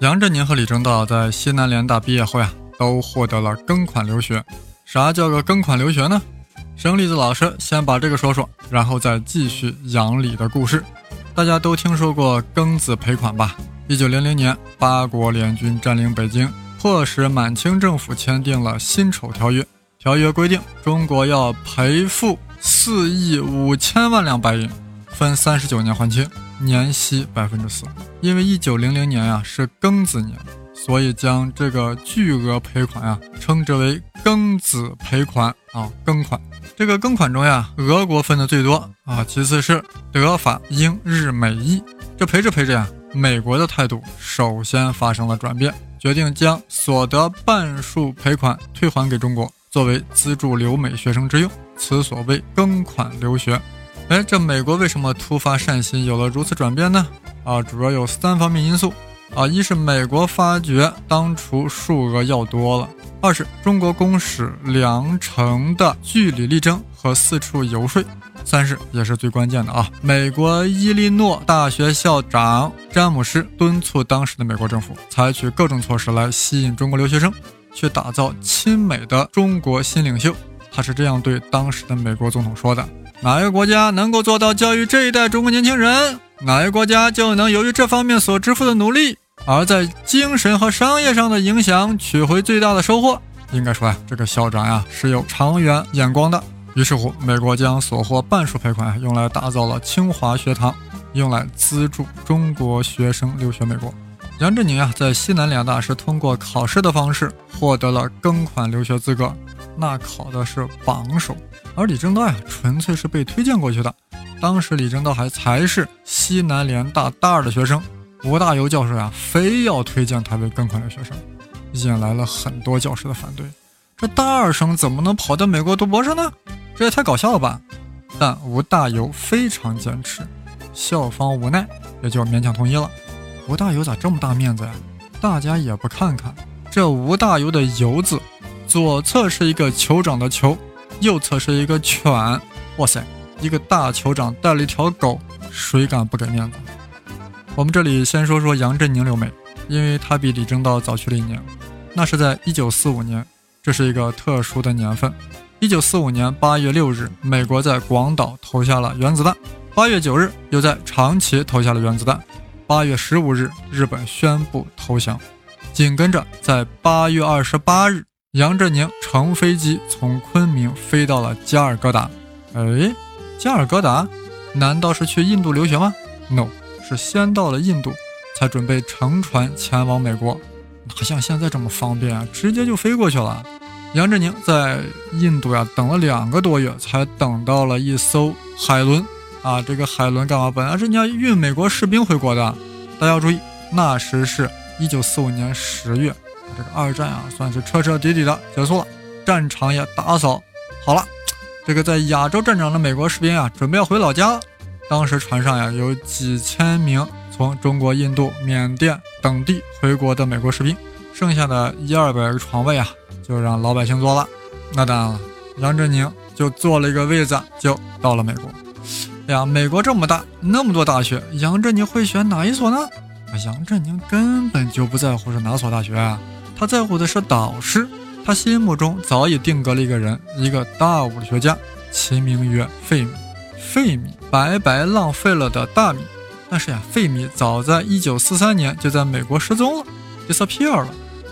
杨振宁和李政道在西南联大毕业后呀，都获得了庚款留学。啥叫个庚款留学呢？生栗子老师先把这个说说，然后再继续杨李的故事。大家都听说过庚子赔款吧？一九零零年，八国联军占领北京，迫使满清政府签订了辛丑条约。条约规定，中国要赔付四亿五千万两白银，分三十九年还清。年息百分之四，因为一九零零年呀是庚子年，所以将这个巨额赔款呀称之为庚子赔款啊，庚款。这个庚款中呀，俄国分的最多啊，其次是德法英日美意。这赔着赔着呀，美国的态度首先发生了转变，决定将所得半数赔款退还给中国，作为资助留美学生之用，此所谓庚款留学。哎，这美国为什么突发善心，有了如此转变呢？啊，主要有三方面因素。啊，一是美国发觉当初数额要多了；二是中国公使两城的据理力争和四处游说；三是也是最关键的啊，美国伊利诺大学校长詹姆斯敦促当时的美国政府采取各种措施来吸引中国留学生，去打造亲美的中国新领袖。他是这样对当时的美国总统说的。哪个国家能够做到教育这一代中国年轻人，哪个国家就能由于这方面所支付的努力，而在精神和商业上的影响取回最大的收获。应该说呀，这个校长呀是有长远眼光的。于是乎，美国将所获半数赔款用来打造了清华学堂，用来资助中国学生留学美国。杨振宁呀，在西南联大是通过考试的方式获得了庚款留学资格，那考的是榜首。而李政道呀，纯粹是被推荐过去的。当时李政道还才是西南联大大二的学生，吴大猷教授呀，非要推荐他为庚款留学生，引来了很多教师的反对。这大二生怎么能跑到美国读博士呢？这也太搞笑了吧！但吴大猷非常坚持，校方无奈，也就勉强同意了。吴大猷咋这么大面子呀？大家也不看看这吴大猷的“猷”字，左侧是一个酋长的“酋”。右侧是一个犬，哇塞，一个大酋长带了一条狗，谁敢不给面子？我们这里先说说杨振宁留美，因为他比李政道早去了一年，那是在一九四五年，这是一个特殊的年份。一九四五年八月六日，美国在广岛投下了原子弹；八月九日，又在长崎投下了原子弹；八月十五日，日本宣布投降，紧跟着在八月二十八日。杨振宁乘飞机从昆明飞到了加尔各答。哎，加尔各答，难道是去印度留学吗？No，是先到了印度，才准备乘船前往美国。哪像现在这么方便啊，直接就飞过去了。杨振宁在印度呀等了两个多月，才等到了一艘海轮。啊，这个海轮干嘛？本来是你要运美国士兵回国的。大家要注意，那时是一九四五年十月。这个二战啊，算是彻彻底底的结束了，战场也打扫好了。这个在亚洲战场的美国士兵啊，准备要回老家了。当时船上呀，有几千名从中国、印度、缅甸等地回国的美国士兵，剩下的一二百个床位啊，就让老百姓坐了。那当然了，杨振宁就坐了一个位子，就到了美国。哎呀，美国这么大，那么多大学，杨振宁会选哪一所呢？杨振宁根本就不在乎是哪所大学啊。他在乎的是导师，他心目中早已定格了一个人，一个大物理学家，其名曰费米。费米白白浪费了的大米。但是呀，费米早在一九四三年就在美国失踪了，disappear 了。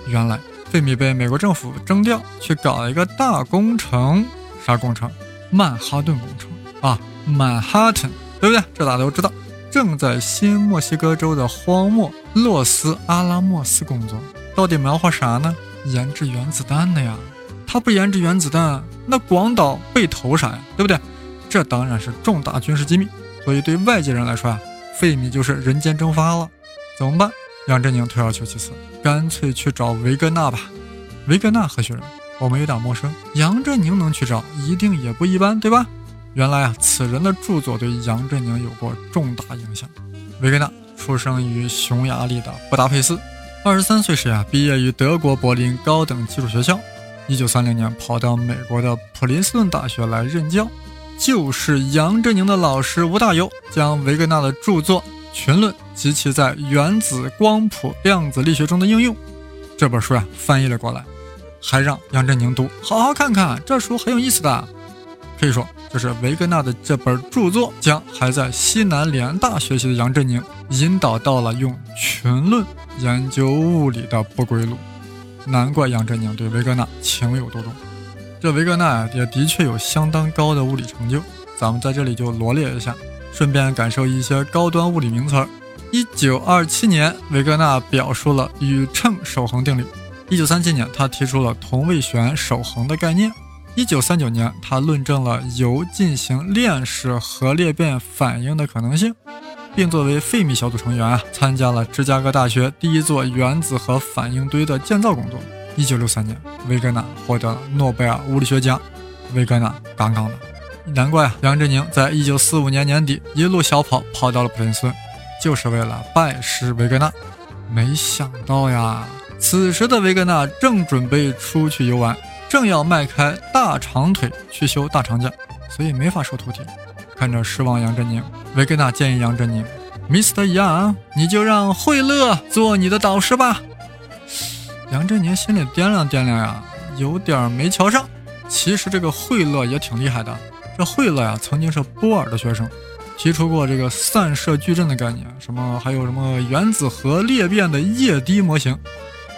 原来费米被美国政府征调去搞一个大工程，啥工程？曼哈顿工程啊曼哈顿对不对？这大家都知道。正在新墨西哥州的荒漠洛斯阿拉莫斯工作。到底描画啥呢？研制原子弹的呀，他不研制原子弹，那广岛被投啥呀？对不对？这当然是重大军事机密，所以对外界人来说啊，费米就是人间蒸发了。怎么办？杨振宁退而求其次，干脆去找维格纳吧。维格纳何许人？我们有点陌生。杨振宁能去找，一定也不一般，对吧？原来啊，此人的著作对杨振宁有过重大影响。维格纳出生于匈牙利的布达佩斯，二十三岁时啊，毕业于德国柏林高等技术学校。一九三零年跑到美国的普林斯顿大学来任教，就是杨振宁的老师吴大猷将维格纳的著作《群论及其在原子光谱量子力学中的应用》这本书呀翻译了过来，还让杨振宁读，好好看看这书很有意思的。可以说。就是维格纳的这本著作，将还在西南联大学习的杨振宁引导到了用群论研究物理的不归路。难怪杨振宁对维格纳情有独钟。这维格纳也的确有相当高的物理成就，咱们在这里就罗列一下，顺便感受一些高端物理名词。一九二七年，维格纳表述了宇称守恒定律；一九三七年，他提出了同位旋守恒的概念。一九三九年，他论证了铀进行链式核裂变反应的可能性，并作为费米小组成员啊，参加了芝加哥大学第一座原子核反应堆的建造工作。一九六三年，维格纳获得诺贝尔物理学奖。维格纳杠杠的，难怪啊，杨振宁在一九四五年年底一路小跑跑到了普林斯顿，就是为了拜师维格纳。没想到呀，此时的维格纳正准备出去游玩。正要迈开大长腿去修大长假，所以没法收徒弟。看着失望杨振宁，维根纳建议杨振宁：“Mr. Yang，你就让惠勒做你的导师吧。”杨振宁心里掂量掂量呀，有点没瞧上。其实这个惠勒也挺厉害的。这惠勒呀，曾经是波尔的学生，提出过这个散射矩阵的概念，什么还有什么原子核裂变的液滴模型。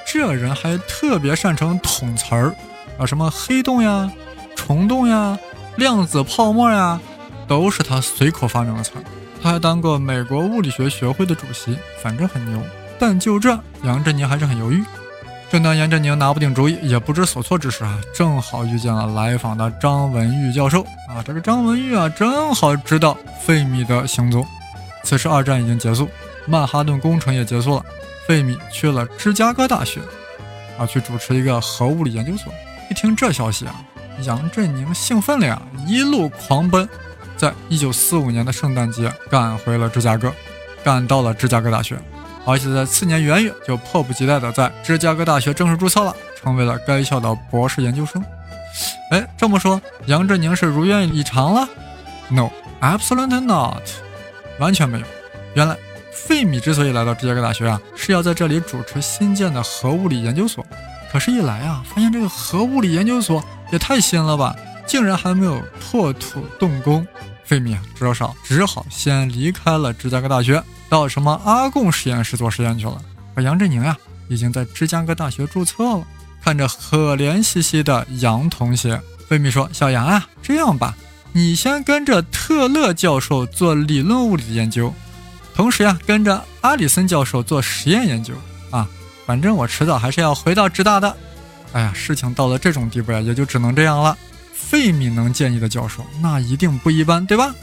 这人还特别擅长捅词儿。啊，什么黑洞呀、虫洞呀、量子泡沫呀，都是他随口发明的词儿。他还当过美国物理学学会的主席，反正很牛。但就这，杨振宁还是很犹豫。正当杨振宁拿不定主意，也不知所措之时啊，正好遇见了来访的张文玉教授。啊，这个张文玉啊，正好知道费米的行踪。此时二战已经结束，曼哈顿工程也结束了，费米去了芝加哥大学，啊，去主持一个核物理研究所。一听这消息啊，杨振宁兴奋了呀，一路狂奔，在一九四五年的圣诞节赶回了芝加哥，赶到了芝加哥大学，而且在次年元月就迫不及待的在芝加哥大学正式注册了，成为了该校的博士研究生。哎，这么说，杨振宁是如愿以偿了？No，absolutely not，完全没有。原来，费米之所以来到芝加哥大学啊，是要在这里主持新建的核物理研究所。可是，一来啊，发现这个核物理研究所也太新了吧，竟然还没有破土动工。费米啊，至少只好先离开了芝加哥大学，到什么阿贡实验室做实验去了。而杨振宁呀，已经在芝加哥大学注册了。看着可怜兮兮的杨同学，费米说：“小杨啊，这样吧，你先跟着特勒教授做理论物理的研究，同时呀，跟着阿里森教授做实验研究。”反正我迟早还是要回到职大的。哎呀，事情到了这种地步呀，也就只能这样了。费米能建议的教授，那一定不一般，对吧？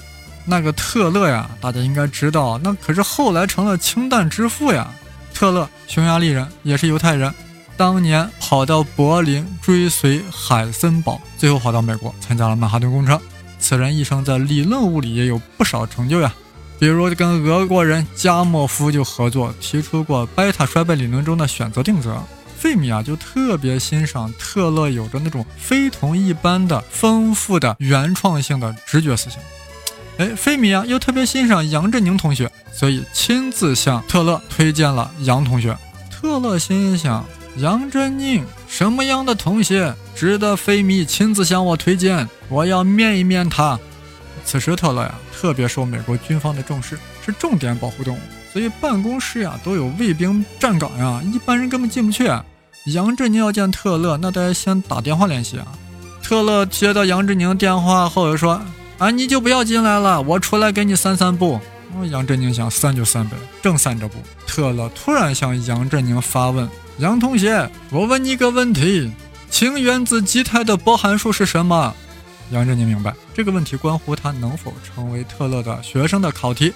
那个特勒呀，大家应该知道，那可是后来成了氢弹之父呀。特勒，匈牙利人，也是犹太人，当年跑到柏林追随海森堡，最后跑到美国参加了曼哈顿工程。此人一生在理论物理也有不少成就呀。比如跟俄国人加莫夫就合作，提出过贝塔衰败理论中的选择定则。费米啊就特别欣赏特勒有着那种非同一般的丰富的原创性的直觉思想。哎，费米啊又特别欣赏杨振宁同学，所以亲自向特勒推荐了杨同学。特勒心想：杨振宁什么样的同学值得费米亲自向我推荐？我要面一面他。此时特勒呀。特别受美国军方的重视，是重点保护动物，所以办公室呀都有卫兵站岗呀，一般人根本进不去。杨振宁要见特勒，那得先打电话联系啊。特勒接到杨振宁电话后就说：“啊，你就不要进来了，我出来给你散散步。”杨振宁想散就散呗，正散着步，特勒突然向杨振宁发问：“杨同学，我问你个问题，氢原子基态的波函数是什么？”杨振宁明白这个问题关乎他能否成为特勒的学生的考题，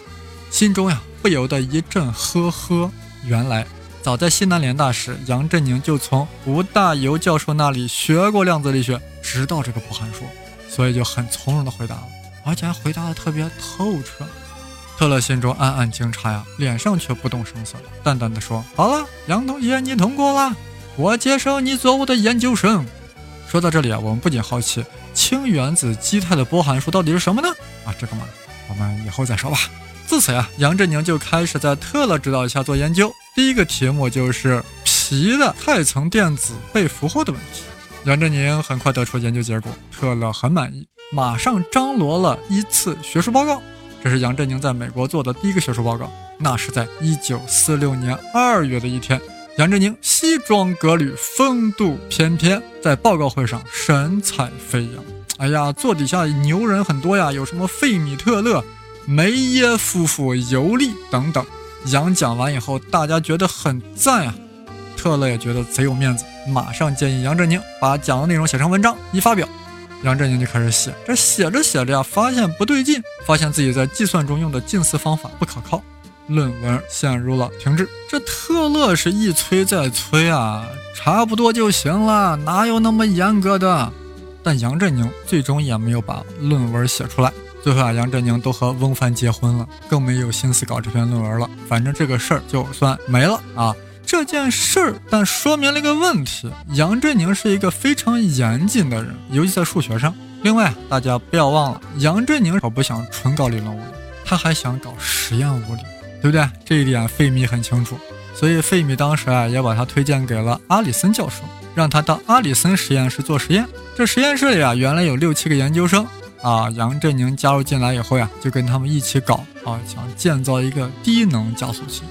心中呀不由得一阵呵呵。原来早在西南联大时，杨振宁就从吴大猷教授那里学过量子力学，知道这个波函数，所以就很从容的回答了，而且还回答的特别透彻。特勒心中暗暗惊诧呀，脸上却不动声色，淡淡的说：“好了，杨同学，你通过了，我接受你做我的研究生。”说到这里啊，我们不仅好奇氢原子基态的波函数到底是什么呢？啊，这个嘛，我们以后再说吧。自此呀，杨振宁就开始在特勒指导下做研究。第一个题目就是铍的态层电子被俘获的问题。杨振宁很快得出研究结果，特勒很满意，马上张罗了一次学术报告。这是杨振宁在美国做的第一个学术报告。那是在一九四六年二月的一天，杨振宁西装革履，风度翩翩，在报告会上神采飞扬。哎呀，座底下牛人很多呀，有什么费米特勒、梅耶夫妇、尤利等等。杨讲完以后，大家觉得很赞呀。特勒也觉得贼有面子，马上建议杨振宁把讲的内容写成文章一发表。杨振宁就开始写，这写着写着呀，发现不对劲，发现自己在计算中用的近似方法不可靠，论文陷入了停滞。这特勒是一催再催啊，差不多就行了，哪有那么严格的？但杨振宁最终也没有把论文写出来。最后啊，杨振宁都和翁帆结婚了，更没有心思搞这篇论文了。反正这个事儿就算没了啊。这件事儿，但说明了一个问题：杨振宁是一个非常严谨的人，尤其在数学上。另外，大家不要忘了，杨振宁可不想纯搞理论物理，他还想搞实验物理，对不对？这一点费米很清楚，所以费米当时啊也把他推荐给了阿里森教授，让他到阿里森实验室做实验。这实验室里啊，原来有六七个研究生啊，杨振宁加入进来以后呀，就跟他们一起搞啊，想建造一个低能加速器。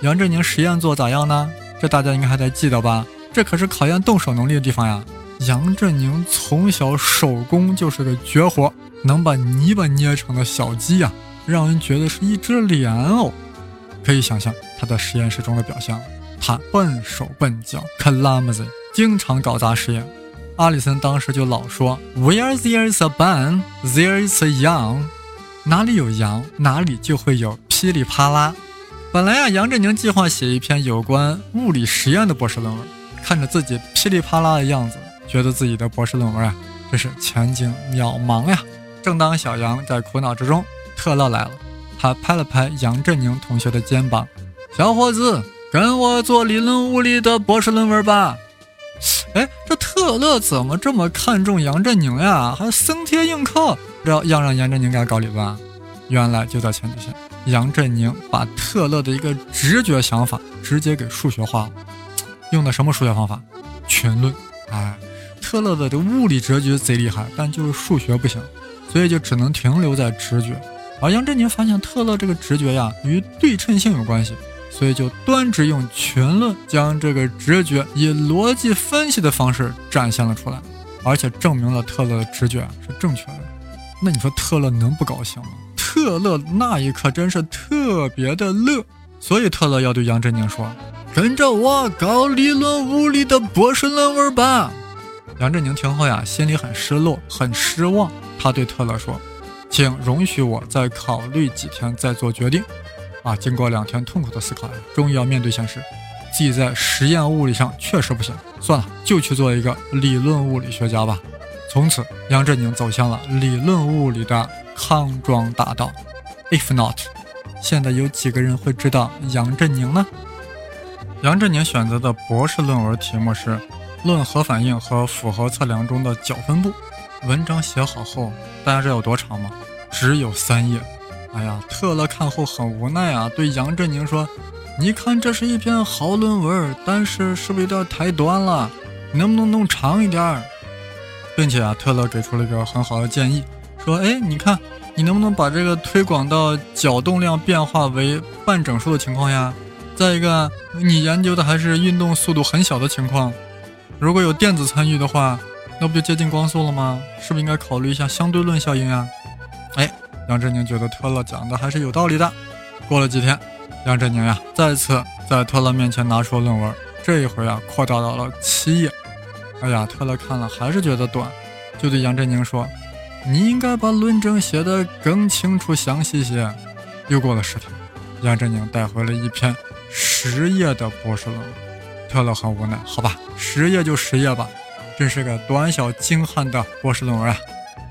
杨振宁实验做咋样呢？这大家应该还在记得吧？这可是考验动手能力的地方呀！杨振宁从小手工就是个绝活，能把泥巴捏成的小鸡呀，让人觉得是一只莲藕。可以想象他在实验室中的表现，他笨手笨脚，clumsy，经常搞砸实验。阿里森当时就老说：“Where there is a bun, there is a young。”哪里有羊，哪里就会有噼里啪啦。本来呀，杨振宁计划写一篇有关物理实验的博士论文。看着自己噼里啪啦的样子，觉得自己的博士论文啊，真是前景渺茫呀。正当小杨在苦恼之中，特勒来了。他拍了拍杨振宁同学的肩膀：“小伙子，跟我做理论物理的博士论文吧。”哎，这特勒怎么这么看重杨振宁呀？还生贴硬靠，要要让杨振宁给他搞理论啊？原来就在前几天。杨振宁把特勒的一个直觉想法直接给数学化了，用的什么数学方法？群论。哎，特勒的这物理哲学贼厉害，但就是数学不行，所以就只能停留在直觉。而杨振宁发现特勒这个直觉呀与对称性有关系，所以就端直用群论将这个直觉以逻辑分析的方式展现了出来，而且证明了特勒的直觉是正确的。那你说特勒能不高兴吗？特勒那一刻真是特别的乐，所以特勒要对杨振宁说：“跟着我搞理论物理的博士论文吧。”杨振宁听后呀，心里很失落，很失望。他对特勒说：“请容许我再考虑几天，再做决定。”啊，经过两天痛苦的思考，终于要面对现实，自己在实验物理上确实不行，算了，就去做一个理论物理学家吧。从此，杨振宁走向了理论物理的。康庄大道，If not，现在有几个人会知道杨振宁呢？杨振宁选择的博士论文题目是《论核反应和复合测量中的角分布》。文章写好后，大家知道有多长吗？只有三页。哎呀，特勒看后很无奈啊，对杨振宁说：“你看，这是一篇好论文，但是是不是有点太短了？能不能弄长一点？”并且啊，特勒给出了一个很好的建议。说，哎，你看，你能不能把这个推广到角动量变化为半整数的情况呀？再一个，你研究的还是运动速度很小的情况，如果有电子参与的话，那不就接近光速了吗？是不是应该考虑一下相对论效应啊？哎，杨振宁觉得特勒讲的还是有道理的。过了几天，杨振宁呀再次在特勒面前拿出论文，这一回啊扩大到了七页。哎呀，特勒看了还是觉得短，就对杨振宁说。你应该把论证写得更清楚、详细些。又过了十天，杨振宁带回了一篇十页的博士论文。特勒很无奈，好吧，十页就十页吧，真是个短小精悍的博士论文啊。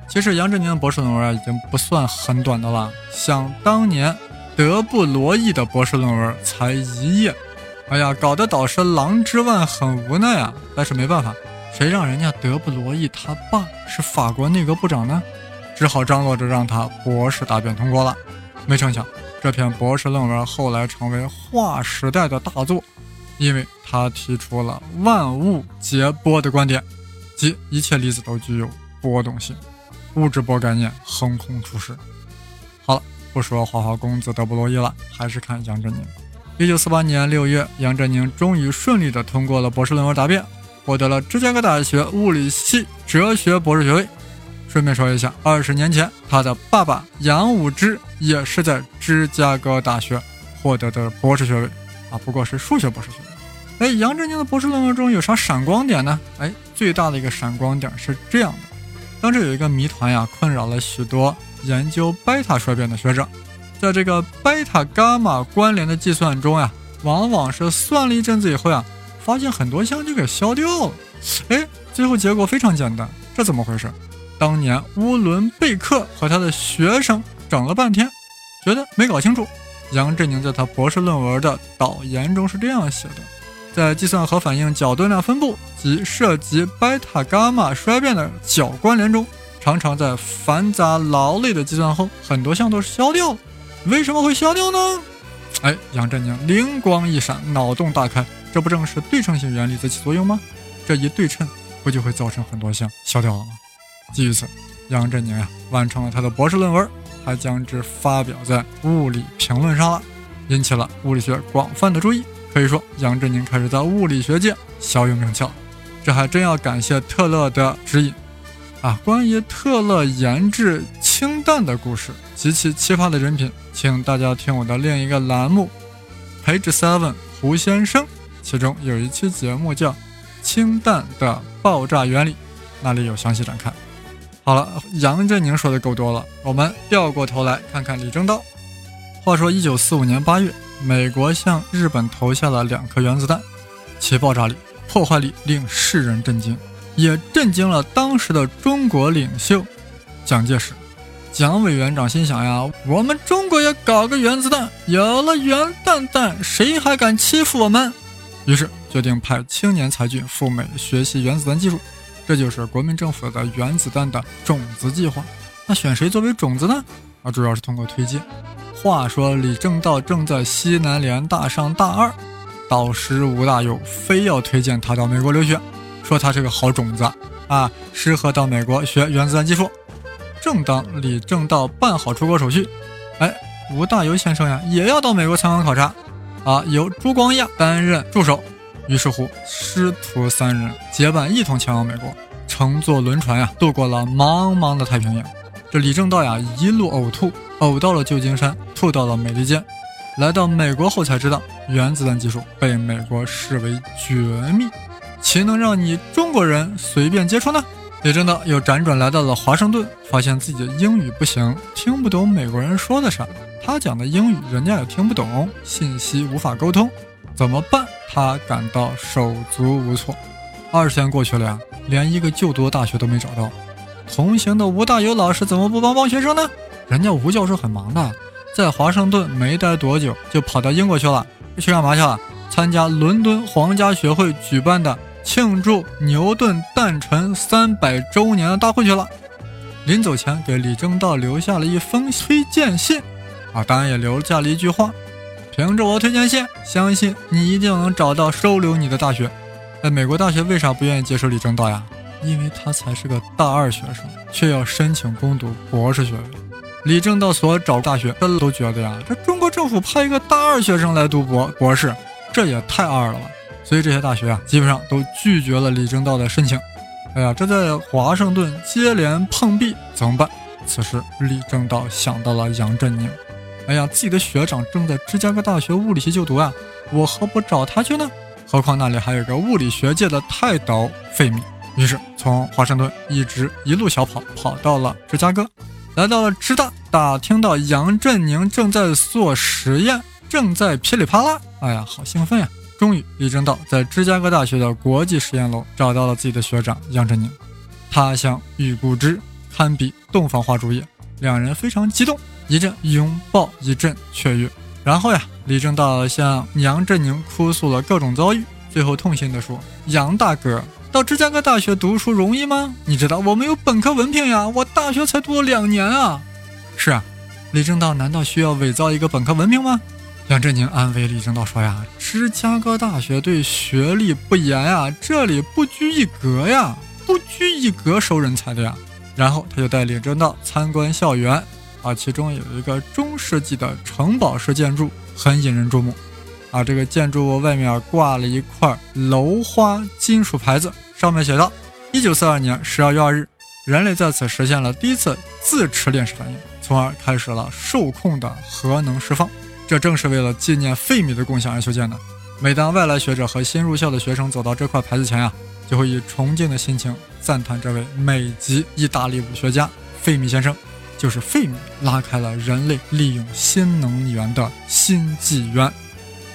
其实杨振宁的博士论文啊，已经不算很短的了。想当年德布罗意的博士论文才一页，哎呀，搞得导师郎之万很无奈啊。但是没办法，谁让人家德布罗意他爸是法国内阁部长呢？只好张罗着让他博士答辩通过了。没成想，这篇博士论文后来成为划时代的大作，因为他提出了万物皆波的观点，即一切粒子都具有波动性。物质波概念横空出世。好了，不说花花公子德布罗意了，还是看杨振宁。一九四八年六月，杨振宁终于顺利地通过了博士论文答辩，获得了芝加哥大学物理系哲学博士学位。顺便说一下，二十年前他的爸爸杨武之也是在芝加哥大学获得的博士学位，啊，不过是数学博士学位。哎，杨振宁的博士论文中有啥闪光点呢？哎，最大的一个闪光点是这样的。当时有一个谜团呀，困扰了许多研究贝塔衰变的学者。在这个贝塔伽马关联的计算中呀，往往是算了一阵子以后呀，发现很多项就给消掉了。哎，最后结果非常简单，这怎么回事？当年乌伦贝克和他的学生整了半天，觉得没搞清楚。杨振宁在他博士论文的导言中是这样写的。在计算核反应角动量分布及涉及贝塔伽马衰变的角关联中，常常在繁杂劳累的计算后，很多项都是消掉。为什么会消掉呢？哎，杨振宁灵光一闪，脑洞大开，这不正是对称性原理在起作用吗？这一对称，不就会造成很多项消掉了吗？基于此，杨振宁啊完成了他的博士论文，还将之发表在《物理评论》上了，引起了物理学广泛的注意。可以说，杨振宁开始在物理学界小有名气。这还真要感谢特勒的指引啊！关于特勒研制氢弹的故事及其奇葩的人品，请大家听我的另一个栏目《Page Seven》胡先生，其中有一期节目叫《氢弹的爆炸原理》，那里有详细展开。好了，杨振宁说的够多了，我们掉过头来看看李政道。话说，一九四五年八月。美国向日本投下了两颗原子弹，其爆炸力、破坏力令世人震惊，也震惊了当时的中国领袖蒋介石。蒋委员长心想呀，我们中国也搞个原子弹，有了原弹弹，谁还敢欺负我们？于是决定派青年才俊赴美学习原子弹技术，这就是国民政府的原子弹的种子计划。那选谁作为种子呢？啊，主要是通过推荐。话说李政道正在西南联大上大二，导师吴大猷非要推荐他到美国留学，说他是个好种子啊，适合到美国学原子弹技术。正当李政道办好出国手续，哎，吴大猷先生呀也要到美国参观考察，啊，由朱光亚担任助手。于是乎，师徒三人结伴一同前往美国，乘坐轮船呀，渡过了茫茫的太平洋。这李政道呀，一路呕吐。呕到了旧金山，吐到了美利坚，来到美国后才知道，原子弹技术被美国视为绝密，岂能让你中国人随便接触呢？李政道又辗转来到了华盛顿，发现自己的英语不行，听不懂美国人说的啥，他讲的英语人家也听不懂，信息无法沟通，怎么办？他感到手足无措。二十天过去了呀，连一个就读的大学都没找到，同行的吴大猷老师怎么不帮帮学生呢？人家吴教授很忙的，在华盛顿没待多久，就跑到英国去了。去干嘛去了？参加伦敦皇家学会举办的庆祝牛顿诞辰三百周年的大会去了。临走前，给李政道留下了一封推荐信，啊，当然也留下了一句话：凭着我推荐信，相信你一定能找到收留你的大学。在美国大学为啥不愿意接受李政道呀？因为他才是个大二学生，却要申请攻读博士学位。李政道所找大学，这都觉得呀，这中国政府派一个大二学生来读博博士，这也太二了吧！所以这些大学啊，基本上都拒绝了李政道的申请。哎呀，这在华盛顿接连碰壁，怎么办？此时李政道想到了杨振宁。哎呀，自己的学长正在芝加哥大学物理系就读啊，我何不找他去呢？何况那里还有个物理学界的泰斗费米。于是从华盛顿一直一路小跑，跑到了芝加哥。来到了芝大，打听到杨振宁正在做实验，正在噼里啪啦。哎呀，好兴奋呀！终于，李政道在芝加哥大学的国际实验楼找到了自己的学长杨振宁。他乡遇故知，堪比洞房花烛夜。两人非常激动，一阵拥抱，一阵雀跃。然后呀，李政道向杨振宁哭诉了各种遭遇，最后痛心地说：“杨大哥，到芝加哥大学读书容易吗？你知道我没有本科文凭呀，我大学才读了两年啊。”是啊，李政道难道需要伪造一个本科文凭吗？杨振宁安慰李政道说：“呀，芝加哥大学对学历不严呀，这里不拘一格呀，不拘一格收人才的呀。”然后他就带李政道参观校园。啊，其中有一个中世纪的城堡式建筑，很引人注目。啊，这个建筑外面挂了一块镂花金属牌子，上面写道：“一九四二年十二月二日，人类在此实现了第一次自持链式反应，从而开始了受控的核能释放。这正是为了纪念费米的贡献而修建的。每当外来学者和新入校的学生走到这块牌子前呀，就会以崇敬的心情赞叹这位美籍意大利武学家费米先生。”就是费米拉开了人类利用新能源的新纪元。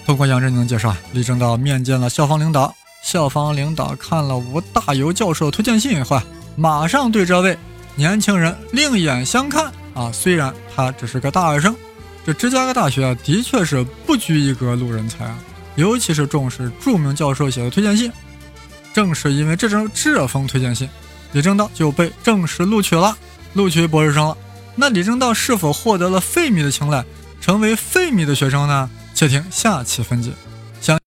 通过杨振宁介绍，李政道面见了校方领导。校方领导看了吴大猷教授推荐信以后，马上对这位年轻人另眼相看啊！虽然他只是个大二生，这芝加哥大学啊，的确是不拘一格录人才啊，尤其是重视著名教授写的推荐信。正是因为这张这封推荐信，李政道就被正式录取了，录取博士生了。那李政道是否获得了费米的青睐，成为费米的学生呢？且听下期分解。